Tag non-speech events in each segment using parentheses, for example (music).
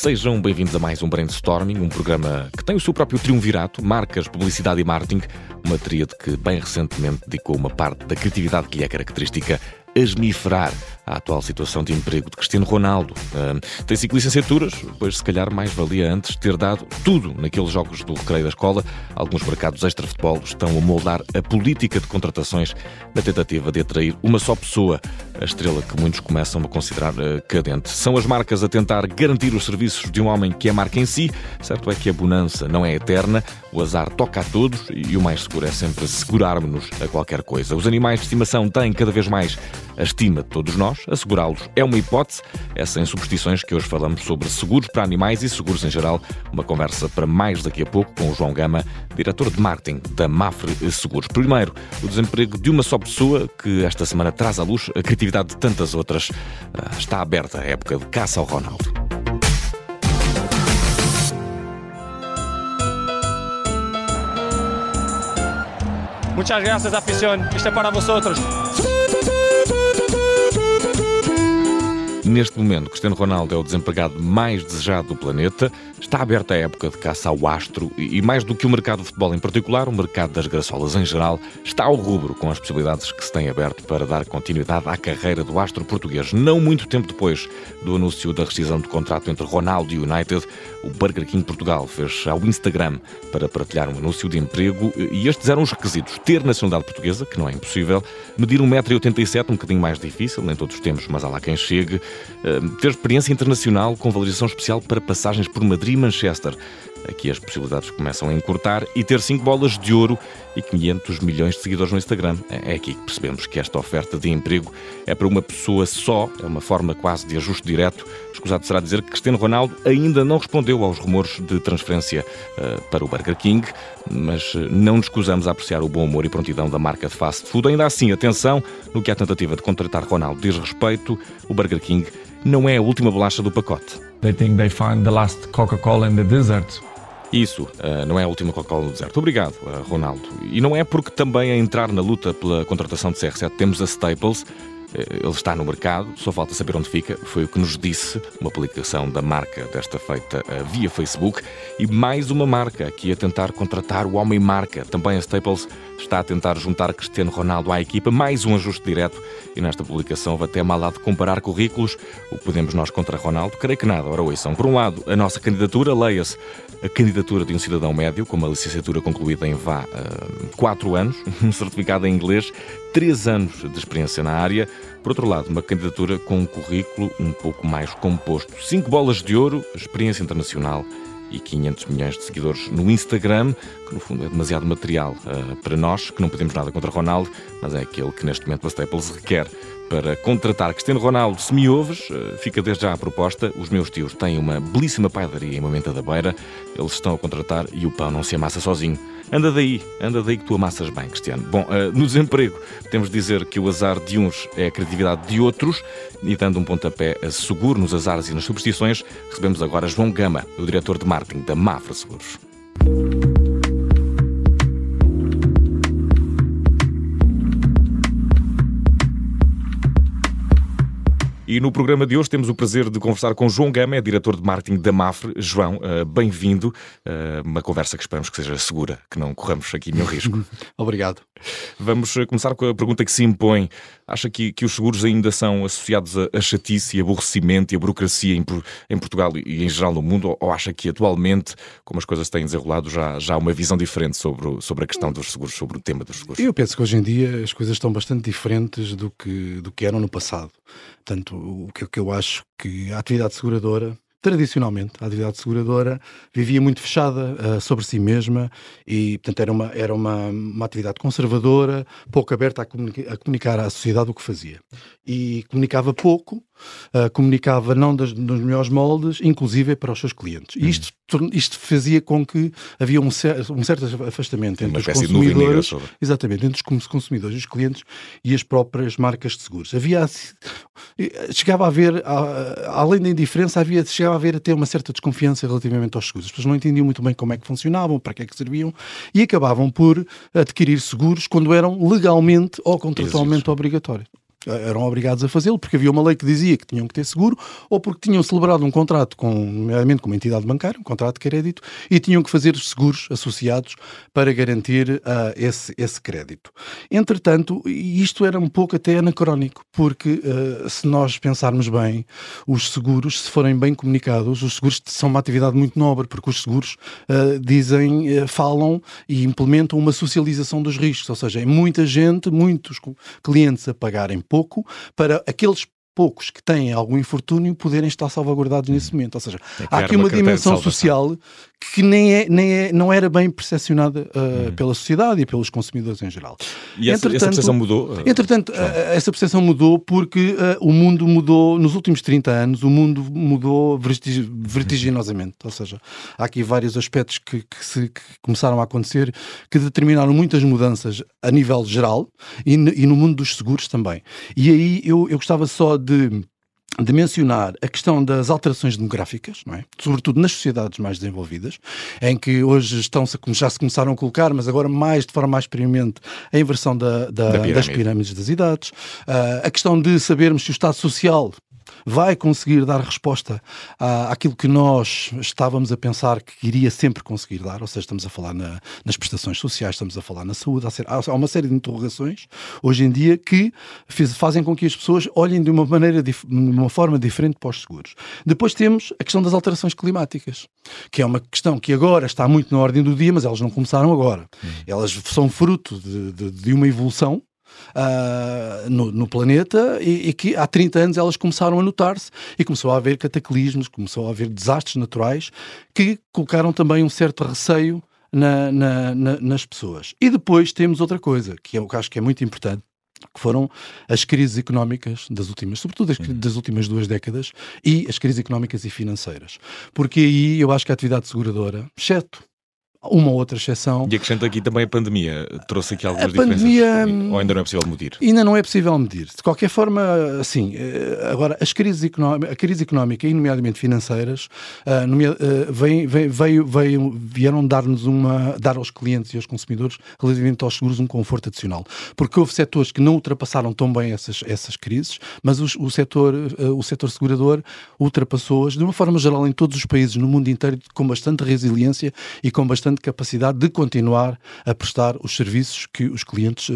Sejam bem-vindos a mais um Brainstorming, um programa que tem o seu próprio triunvirato, marcas, publicidade e marketing, uma tríade que bem recentemente dedicou uma parte da criatividade que lhe é característica a esmifrar a atual situação de emprego de Cristiano Ronaldo. Uh, tem cinco licenciaturas, pois se calhar mais valia antes ter dado tudo naqueles jogos do recreio da escola. Alguns mercados extra-futebol estão a moldar a política de contratações na tentativa de atrair uma só pessoa, a estrela que muitos começam a considerar uh, cadente. São as marcas a tentar garantir os serviços de um homem que é marca em si. Certo é que a bonança não é eterna, o azar toca a todos e o mais seguro é sempre segurarmos-nos a qualquer coisa. Os animais de estimação têm cada vez mais a estima de todos nós, assegurá-los é uma hipótese, é sem superstições que hoje falamos sobre seguros para animais e seguros em geral. Uma conversa para mais daqui a pouco com o João Gama, diretor de marketing da Mafre Seguros. Primeiro, o desemprego de uma só pessoa, que esta semana traz à luz a criatividade de tantas outras. Ah, está aberta a época de caça ao Ronaldo. Muchas gracias, afición. Este é para vosotros. Neste momento, Cristiano Ronaldo é o desempregado mais desejado do planeta. Está aberta a época de caça ao astro e, mais do que o mercado de futebol em particular, o mercado das graçolas em geral está ao rubro com as possibilidades que se têm aberto para dar continuidade à carreira do astro português. Não muito tempo depois do anúncio da rescisão de contrato entre Ronaldo e United, o Burger King Portugal fez ao Instagram para partilhar um anúncio de emprego e estes eram os requisitos. Ter nacionalidade portuguesa, que não é impossível, medir 1,87m, um bocadinho mais difícil, nem todos temos, mas há lá quem chegue, ter experiência internacional com valorização especial para passagens por Madrid e Manchester. Aqui as possibilidades começam a encurtar e ter 5 bolas de ouro e 500 milhões de seguidores no Instagram. É aqui que percebemos que esta oferta de emprego é para uma pessoa só, é uma forma quase de ajuste direto. Escusado será dizer que Cristiano Ronaldo ainda não respondeu aos rumores de transferência uh, para o Burger King, mas uh, não nos escusamos a apreciar o bom humor e prontidão da marca de fast food. Ainda assim, atenção, no que a tentativa de contratar Ronaldo diz respeito, o Burger King não é a última bolacha do pacote. They think they find the last Coca-Cola in the desert. Isso, uh, não é a última Coca-Cola no deserto. Obrigado, uh, Ronaldo. E não é porque também a entrar na luta pela contratação de CR7 temos a Staples. Uh, ele está no mercado, só falta saber onde fica. Foi o que nos disse uma publicação da marca desta feita via Facebook. E mais uma marca aqui a tentar contratar o homem marca. Também a Staples está a tentar juntar Cristiano Ronaldo à equipa. Mais um ajuste direto. E nesta publicação houve até mal de comparar currículos. O que podemos nós contra Ronaldo? Creio que nada. Ora, ouçam. Por um lado, a nossa candidatura, leia-se a candidatura de um cidadão médio, com uma licenciatura concluída em vá uh, 4 anos, (laughs) um certificado em inglês, 3 anos de experiência na área. Por outro lado, uma candidatura com um currículo um pouco mais composto. 5 bolas de ouro, experiência internacional e 500 milhões de seguidores no Instagram, que no fundo é demasiado material uh, para nós, que não podemos nada contra Ronaldo, mas é aquele que neste momento a Staples requer para contratar Cristiano Ronaldo. Se me ouves, uh, fica desde já a proposta. Os meus tios têm uma belíssima padaria em Momento da Beira, eles estão a contratar e o pão não se amassa sozinho. Anda daí, anda daí que tu amassas bem, Cristiano. Bom, uh, no desemprego, temos de dizer que o azar de uns é a criatividade de outros, e dando um pontapé seguro nos azares e nas superstições, recebemos agora João Gama, o diretor de marketing da Mafra Seguros. E no programa de hoje temos o prazer de conversar com João Gama, é diretor de marketing da Mafre. João, uh, bem-vindo. Uh, uma conversa que esperamos que seja segura, que não corramos aqui nenhum risco. (laughs) Obrigado. Vamos eh, começar com a pergunta que se impõe. Acha que, que os seguros ainda são associados a, a chatice e aborrecimento e a burocracia em, em, Portugal e em geral no mundo? Ou acha que atualmente, como as coisas têm desenrolado, já, já há uma visão diferente sobre, sobre a questão dos seguros, sobre o tema dos seguros? Eu penso que hoje em dia as coisas estão bastante diferentes do que, do que eram no passado. Portanto, o que, o que eu acho que a atividade seguradora tradicionalmente, a atividade seguradora vivia muito fechada uh, sobre si mesma e, portanto, era, uma, era uma, uma atividade conservadora, pouco aberta a, comunica a comunicar à sociedade o que fazia. E comunicava pouco uh, comunicava não das, nos melhores moldes, inclusive para os seus clientes. E isto, isto fazia com que havia um, cer um certo afastamento entre os consumidores, exatamente, entre os consumidores, os clientes e as próprias marcas de seguros. Havia chegava a haver, além da indiferença, havia, chegava a haver até uma certa desconfiança relativamente aos seguros. As pessoas não entendiam muito bem como é que funcionavam, para que é que serviam e acabavam por adquirir seguros quando eram legalmente ou contratualmente obrigatórios. Eram obrigados a fazê-lo porque havia uma lei que dizia que tinham que ter seguro ou porque tinham celebrado um contrato com, nomeadamente com uma entidade bancária, um contrato de crédito, e tinham que fazer seguros associados para garantir uh, esse, esse crédito. Entretanto, isto era um pouco até anacrónico, porque uh, se nós pensarmos bem, os seguros, se forem bem comunicados, os seguros são uma atividade muito nobre, porque os seguros uh, dizem, falam e implementam uma socialização dos riscos, ou seja, é muita gente, muitos clientes a pagarem pouco para aqueles poucos que têm algum infortúnio poderem estar salvaguardados nesse momento. Ou seja, há aqui uma dimensão social que nem é, nem é, não era bem percepcionada uh, hum. pela sociedade e pelos consumidores em geral. E essa, essa percepção mudou? Uh, entretanto, uh, essa percepção mudou porque o mundo mudou, nos últimos 30 anos, o mundo mudou vertig vertiginosamente. Ou seja, há aqui vários aspectos que, que, se, que começaram a acontecer que determinaram muitas mudanças a nível geral e, e no mundo dos seguros também. E aí eu, eu gostava só de de de mencionar a questão das alterações demográficas, não é? sobretudo nas sociedades mais desenvolvidas, em que hoje estão já se começaram a colocar, mas agora mais de forma mais experimente, a inversão da, da, da pirâmide. das pirâmides das idades, uh, a questão de sabermos se o Estado Social vai conseguir dar resposta à, àquilo que nós estávamos a pensar que iria sempre conseguir dar, ou seja, estamos a falar na, nas prestações sociais, estamos a falar na saúde, há, uma série de interrogações hoje em dia que fazem com que as pessoas olhem de uma maneira, de uma forma diferente para os seguros. Depois temos a questão das alterações climáticas, que é uma questão que agora está muito na ordem do dia, mas elas não começaram agora. Hum. Elas são fruto de, de, de uma evolução uh, no, no, planeta e, e, que há 30 anos elas começaram a notar-se e começou a haver cataclismos, começou a haver desastres naturais que colocaram também um certo receio na, na, na, nas pessoas. E depois temos outra coisa, que eu acho que é muito importante, que foram as crises económicas das últimas, sobretudo as, das últimas duas décadas, e as crises económicas e financeiras. Porque aí eu acho que a atividade seguradora, exceto uma outra exceção. E acrescento aqui também a pandemia. Trouxe aqui algumas a pandemia, diferenças? Ou ainda não é possível medir? Ainda não é possível medir. De qualquer forma, assim, eh, agora, as crises a crise económica e nomeadamente financeiras, uh, vem, vem, veio, veio, vieram dar-nos uma, dar aos clientes e aos consumidores, relativamente aos seguros, um conforto adicional. Porque houve setores que não ultrapassaram tão bem essas, essas crises, mas os, o, setor, o setor segurador ultrapassou-as, de uma forma geral, em todos os países, no mundo inteiro, com bastante resiliência e com bastante bastante capacidade de continuar a prestar os serviços que os clientes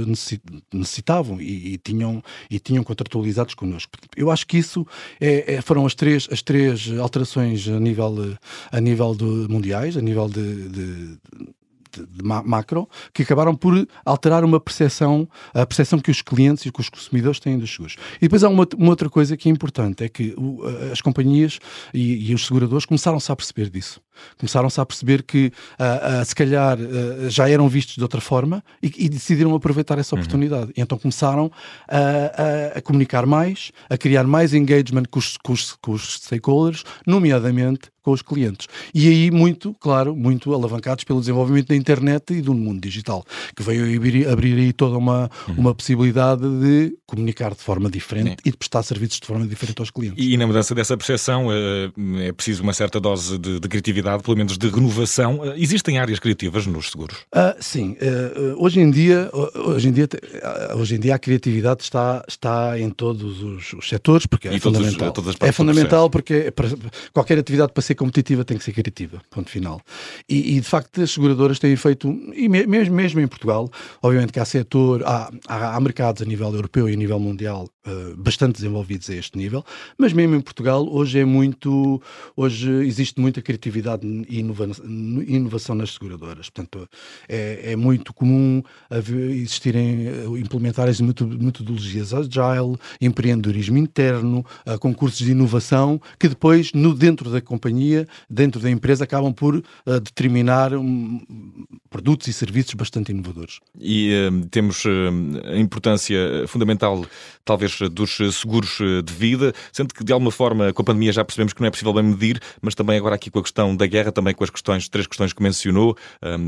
necessitavam e, e tinham, e tinham contratualizados connosco. Eu acho que isso é, é, foram as três, as três alterações a nível, a nível de mundiais, a nível de, de de, de macro que acabaram por alterar uma percepção, a percepção que os clientes e que os consumidores têm dos seguros. E depois há uma, uma outra coisa que é importante, é que o, as companhias e, e, os seguradores começaram-se a perceber disso. Começaram-se a perceber que, uh, uh, se calhar, uh, já eram vistos de outra forma e, e decidiram aproveitar essa uhum. oportunidade. Uhum. Então começaram a, a, a, comunicar mais, a criar mais engagement com os, com os, com os stakeholders, nomeadamente com os clientes. E aí, muito, claro, muito alavancados pelo desenvolvimento da internet e do mundo digital, que veio abrir, abrir aí toda uma, uhum. uma possibilidade de comunicar de forma diferente Sim. e de prestar serviços de forma diferente aos clientes. E, e na mudança dessa percepção eh, é preciso uma certa dose de, de, criatividade, pelo menos de renovação. Eh, existem áreas criativas nos seguros? Uh, sim. Uh, hoje em dia, hoje em dia, hoje em dia a criatividade está, está em todos os, os setores, porque é fundamental. Os, é fundamental porque é para, qualquer atividade para ser ser competitiva tem que ser criativa, ponto final. E, e de facto as seguradoras têm feito, e mesmo, mesmo em Portugal, obviamente que há setor, há, há, há mercados a nível europeu e a nível mundial uh, bastante desenvolvidos a este nível, mas mesmo em Portugal hoje é muito, hoje existe muita criatividade e inovação, nas seguradoras. Portanto, é, é muito comum existirem, eh, implementar as metodologias agile, empreendedorismo interno, uh, concursos de inovação, que depois, no dentro da companhia, dentro da empresa, acabam por determinar um, produtos e serviços bastante inovadores. E temos a importância fundamental, talvez, dos seguros de vida, sendo que de alguma forma com a pandemia já percebemos que não é possível bem medir, mas também agora aqui com a questão da guerra, também com as questões, três questões que mencionou,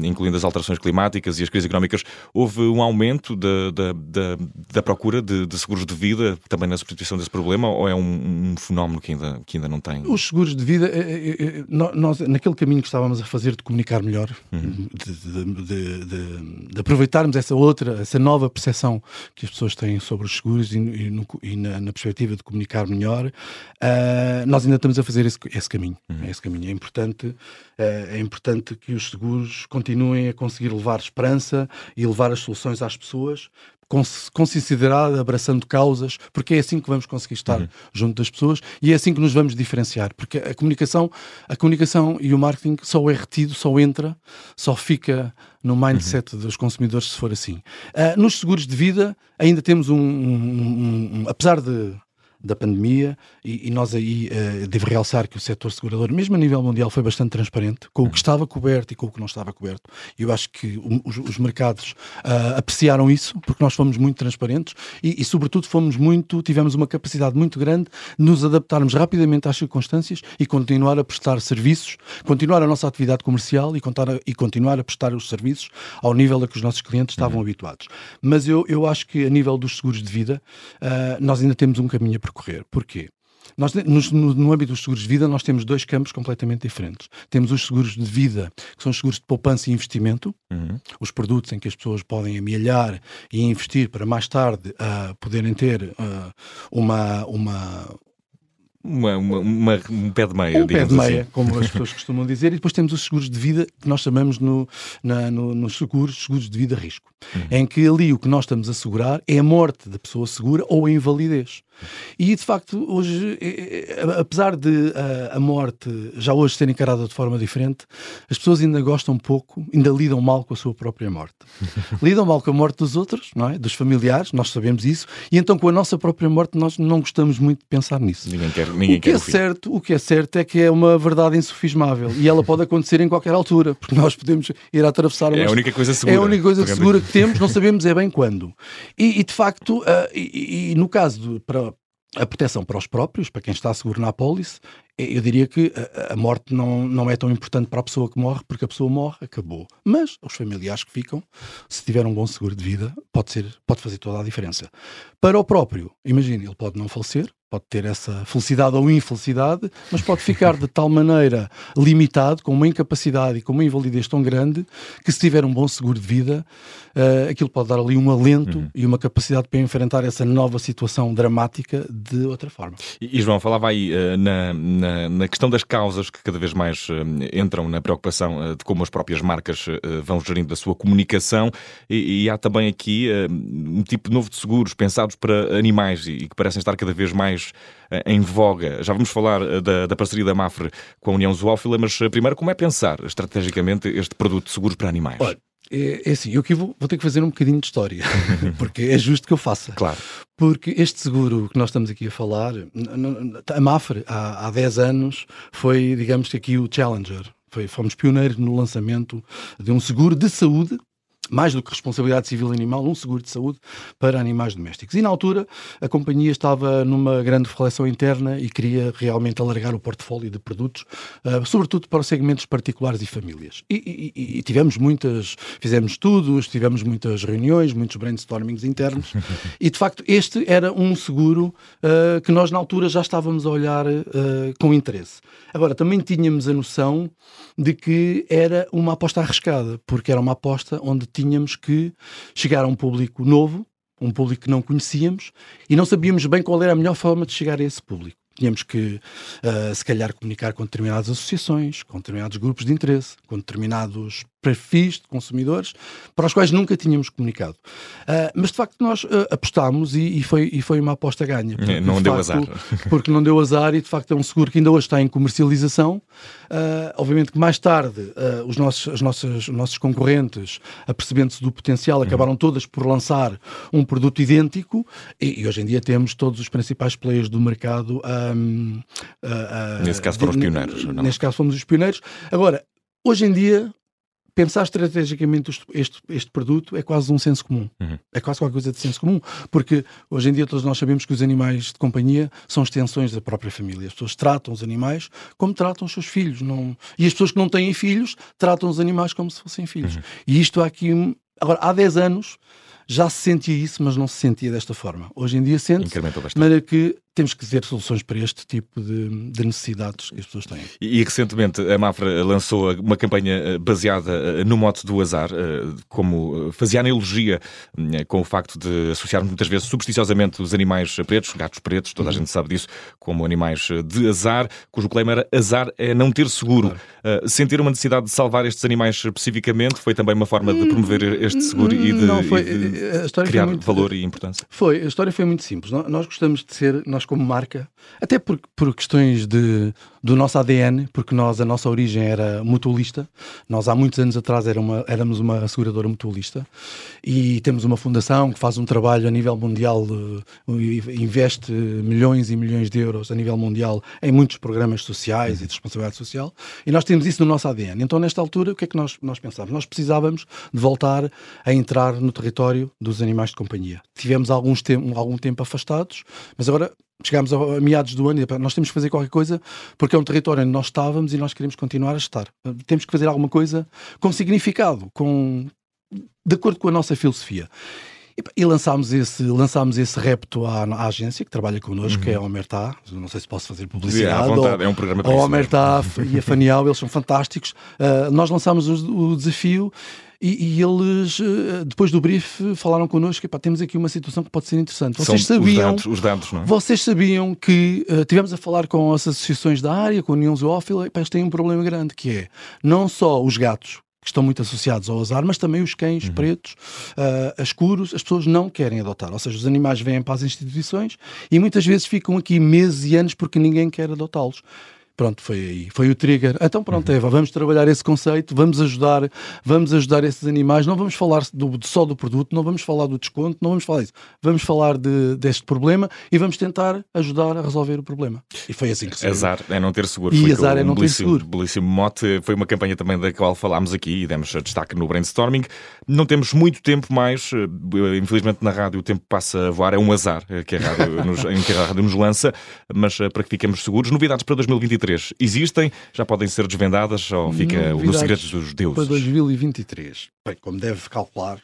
incluindo as alterações climáticas e as crises económicas, houve um aumento da, da, da, da procura de, de, seguros de vida, também na substituição desse problema, ou é um, um fenómeno que ainda, que ainda não tem? Os seguros de vida nós, naquele caminho que estávamos a fazer de comunicar melhor, uhum. de, de, de, de, aproveitarmos essa outra, essa nova percepção que as pessoas têm sobre os seguros e, e no, e na, na, perspectiva de comunicar melhor, uh, nós ainda estamos a fazer esse, esse caminho. Uhum. Esse caminho. É, importante, uh, é importante que os seguros continuem a conseguir levar esperança e levar as soluções às pessoas, sinceridade, abraçando causas, porque é assim que vamos conseguir estar uhum. junto das pessoas e é assim que nos vamos diferenciar, porque a comunicação, a comunicação e o marketing só é retido, só entra, só fica no mindset uhum. dos consumidores se for assim. Uh, nos seguros de vida ainda temos um, um, um, um apesar de da pandemia e, e nós aí uh, devo realçar que o setor segurador, mesmo a nível mundial, foi bastante transparente com o que estava coberto e com o que não estava coberto. E eu acho que os, os, mercados uh, apreciaram isso porque nós fomos muito transparentes e, e, sobretudo, fomos muito, tivemos uma capacidade muito grande de nos adaptarmos rapidamente às circunstâncias e continuar a prestar serviços, continuar a nossa atividade comercial e, contar a, e continuar a prestar os serviços ao nível a que os nossos clientes estavam uhum. habituados. Mas eu, eu acho que a nível dos seguros de vida, uh, nós ainda temos um caminho a percorrer percorrer. Porquê? Nós, no, no, âmbito dos seguros de vida, nós temos dois campos completamente diferentes. Temos os seguros de vida, que são os seguros de poupança e investimento, uhum. os produtos em que as pessoas podem amealhar e investir para mais tarde uh, poderem ter uh, uma, uma, uma, uma, uma, um pé de meia. Um pé de meia, assim. como as (laughs) pessoas costumam dizer, e depois temos os seguros de vida que nós chamamos no, na, no, nos seguros, seguros de vida risco, uhum. em que ali o que nós estamos a assegurar é a morte da pessoa segura ou a invalidez. E de facto, hoje, é, é, apesar de a, a morte já hoje ser encarada de forma diferente, as pessoas ainda gostam pouco, ainda lidam mal com a sua própria morte. (laughs) lidam mal com a morte dos outros, não é? dos familiares, nós sabemos isso, e então com a nossa própria morte nós não gostamos muito de pensar nisso. Ninguém quer, ninguém o que é certo, o que é certo é que é uma verdade insufismável e ela pode acontecer em qualquer altura, porque nós podemos ir a atravessar uma... É a única coisa segura. É a única coisa segura que temos, não sabemos é bem quando. E, e de facto, uh, e, e, no caso de, para, a proteção para os próprios, para quem está seguro na apólice, eu diria que a, morte não, não é tão importante para a pessoa que morre, porque a pessoa morre, acabou. Mas os familiares que ficam, se tiver um bom seguro de vida, pode, ser, pode fazer toda a diferença. Para o próprio, imagine, ele pode não falecer, pode ter essa felicidade ou infelicidade, mas pode ficar de tal maneira limitado, com uma incapacidade e com uma invalidez tão grande, que se tiver um bom seguro de vida, uh, aquilo pode dar ali um alento uhum. e uma capacidade para enfrentar essa nova situação dramática de outra forma. E, e João, falava aí uh, na, na, na, questão das causas que cada vez mais uh, entram na preocupação de como as próprias marcas vão gerindo a sua comunicação e, e há também aqui um tipo novo de seguros pensados para animais e, e que parecem estar cada vez mais eh, em voga. Já vamos falar eh, da, da parceria da Mafre com a União Zoófila, mas eh, primeiro, como é pensar estrategicamente este produto de seguros para animais? Olha, é, é assim, eu aqui vou, vou, ter que fazer um bocadinho de história, (laughs) porque é justo que eu faça. Claro. Porque este seguro que nós estamos aqui a falar, a Mafre, há, há 10 anos, foi, digamos que aqui o Challenger. Foi, fomos pioneiros no lançamento de um seguro de saúde mais do que responsabilidade civil animal, um seguro de saúde para animais domésticos. E na altura a companhia estava numa grande reflexão interna e queria realmente alargar o portfólio de produtos, uh, sobretudo para os segmentos particulares e famílias. E, e, e, tivemos muitas, fizemos estudos, tivemos muitas reuniões, muitos brainstormings internos (laughs) e de facto este era um seguro uh, que nós na altura já estávamos a olhar uh, com interesse. Agora também tínhamos a noção de que era uma aposta arriscada, porque era uma aposta onde tínhamos que chegar a um público novo, um público que não conhecíamos, e não sabíamos bem qual era a melhor forma de chegar a esse público. Tínhamos que, uh, se calhar, comunicar com determinadas associações, com determinados grupos de interesse, com determinados perfis de consumidores para os quais nunca tínhamos comunicado. Uh, mas de facto nós uh, apostámos e, e, foi, e foi uma aposta ganha. Porque, não deu facto, azar. (laughs) Porque não deu azar e de facto é um seguro que ainda hoje está em comercialização. Uh, obviamente que mais tarde os, nossos, as nossas, os nossos concorrentes, apercebendo-se do potencial, uhum. acabaram todas por lançar um produto idêntico e, e, hoje em dia temos todos os principais players do mercado. Um, nesse caso foram os pioneiros. Neste caso fomos os pioneiros. Agora, hoje em dia pensar estrategicamente este, este, produto é quase um senso comum. Uhum. É quase qualquer coisa de senso comum. Porque hoje em dia todos nós sabemos que os animais de companhia são extensões da própria família. As pessoas tratam os animais como tratam os seus filhos. Não... E as pessoas que não têm filhos tratam os animais como se fossem filhos. Uhum. E isto há aqui. Agora, há 10 anos já se sentia isso, mas não se sentia desta forma. Hoje em dia sente-se, de maneira que temos que ter soluções para este tipo de, de necessidades que as pessoas têm. E, recentemente a Mafra lançou uma campanha eh, baseada eh, no mote do azar, eh, como fazia analogia com o facto de associar muitas vezes supersticiosamente os animais pretos, gatos pretos, toda a uhum. gente sabe disso, como animais de azar, cujo claim era azar é não ter seguro. Claro. Sentir uma necessidade de salvar estes animais especificamente foi também uma forma de promover este seguro e de, foi, e de criar muito, valor e importância. Foi, a história foi muito simples. Nós gostamos de ser, nós como marca, até por, por questões de, do nosso ADN, porque nós, a nossa origem era mutualista. Nós, há muitos anos atrás, era uma, éramos uma seguradora mutualista e temos uma fundação que faz um trabalho a nível mundial, investe milhões e milhões de euros a nível mundial em muitos programas sociais e de responsabilidade social e nós temos isso no nosso ADN. Então, nesta altura, o que é que nós, nós pensávamos? Nós precisávamos de voltar a entrar no território dos animais de companhia. Tivemos alguns te algum tempo afastados, mas agora chegámos a, meados do ano e nós temos que fazer qualquer coisa porque é um território onde nós estávamos e nós queremos continuar a estar. Temos que fazer alguma coisa com significado, com de acordo com a nossa filosofia. E, lançámos esse, lançámos esse repto à, à agência que trabalha connosco, uhum. que é a Omertá. Não sei se posso fazer publicidade. É, vontade, ou, é um programa para A Omertá e a Fanial, eles são fantásticos. Uh, nós lançámos o, o desafio e, e, eles, eh, depois do brief, falaram connosco: epá, temos aqui uma situação que pode ser interessante. Vocês São sabiam, os dados, os dados, não é? Vocês sabiam que uh, tivemos a falar com as associações da área, com a União Zoófila, epá, eles têm um problema grande que é não só os gatos, que estão muito associados ao azar, mas também os cães uhum. pretos, uh, escuros, as pessoas não querem adotar. Ou seja, os animais vêm para as instituições e muitas vezes ficam aqui meses e anos porque ninguém quer adotá-los. Pronto, foi aí, foi o trigger. Então pronto, uhum. Eva, vamos trabalhar esse conceito, vamos ajudar, vamos ajudar esses animais, não vamos falar do, só do produto, não vamos falar do desconto, não vamos falar isso. Vamos falar de, deste problema e vamos tentar ajudar a resolver o problema. E foi assim que se Azar é não ter seguro. E azar é não ter seguro. Belíssimo mote, foi uma campanha também da qual falámos aqui e demos destaque no brainstorming. Não temos muito tempo mais, eh, infelizmente na rádio o tempo passa a voar, é um azar eh, que a rádio nos, em que a rádio nos lança, mas eh, para que fiquemos seguros, novidades para 2023 2023 existem? Já podem ser desvendadas ou fica Novidades no segredo dos deuses? Para 2023, bem, como deve calcular,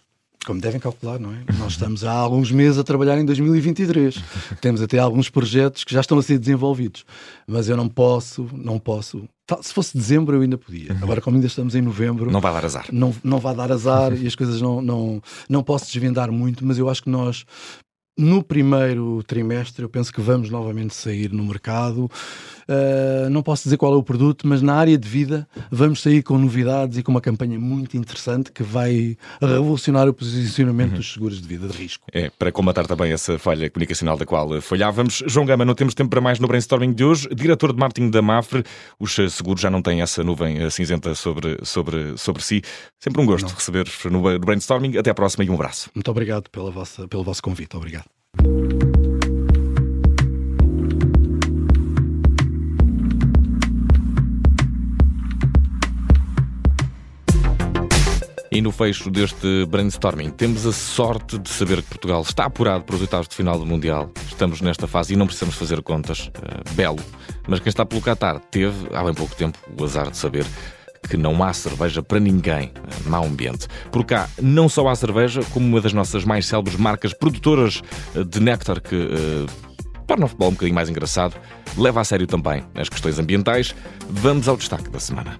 como devem calcular, não é? Nós estamos há alguns meses a trabalhar em 2023. Temos até alguns projetos que já estão a ser desenvolvidos. Mas eu não posso, não posso. Se fosse dezembro eu ainda podia. Agora, como ainda estamos em novembro. Não vai dar azar. Não, não vai dar azar e as coisas não, não, não posso desvendar muito, mas eu acho que nós no primeiro trimestre, eu penso que vamos novamente sair no mercado. Uh, não posso dizer qual é o produto, mas na área de vida vamos sair com novidades e com uma campanha muito interessante que vai revolucionar o posicionamento uhum. dos seguros de vida de risco. É, para combatar também essa falha comunicacional da qual falhávamos. João Gama, não temos tempo para mais no brainstorming de hoje. Diretor de marketing da Mafre, os seguros já não têm essa nuvem eh, cinzenta sobre, sobre, sobre si. Sempre um gosto receber-vos no brainstorming. Até à próxima e um abraço. Muito obrigado pela vossa, pelo vosso convite. Obrigado. E no fecho deste brainstorming, temos a sorte de saber que Portugal está apurado para os oitavos de final do Mundial. Estamos nesta fase e não precisamos fazer contas. Uh, belo. Mas quem está pelo Qatar teve, há bem pouco tempo, o azar de saber que não há cerveja para ninguém. Eh, mau ambiente. Por cá, não só há cerveja, como uma das nossas mais célebres marcas produtoras eh, de néctar que. Uh, torna o futebol um bocadinho mais engraçado, leva a sério também as questões ambientais. Vamos ao destaque da semana.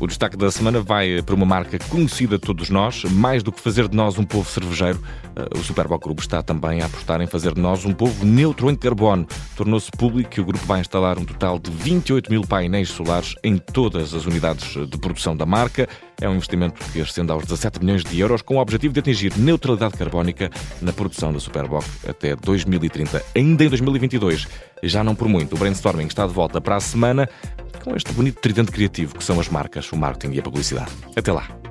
O destaque da semana vai para uma marca conhecida de todos nós, mais do que fazer de nós um povo cervejeiro. Eh, o Superboc Group está também a apostar em fazer de nós um povo neutro em carbono. Tornou-se público que o grupo vai instalar um total de 28 mil painéis solares em todas as unidades de produção da marca. É um investimento que ascende aos 17 milhões de euros, com o objetivo de atingir neutralidade carbónica na produção da Superboc até 2030. Ainda em 2022, já não por muito, o brainstorming está de volta para a semana com este bonito tridente criativo que são as marcas, o marketing e a publicidade. Até lá!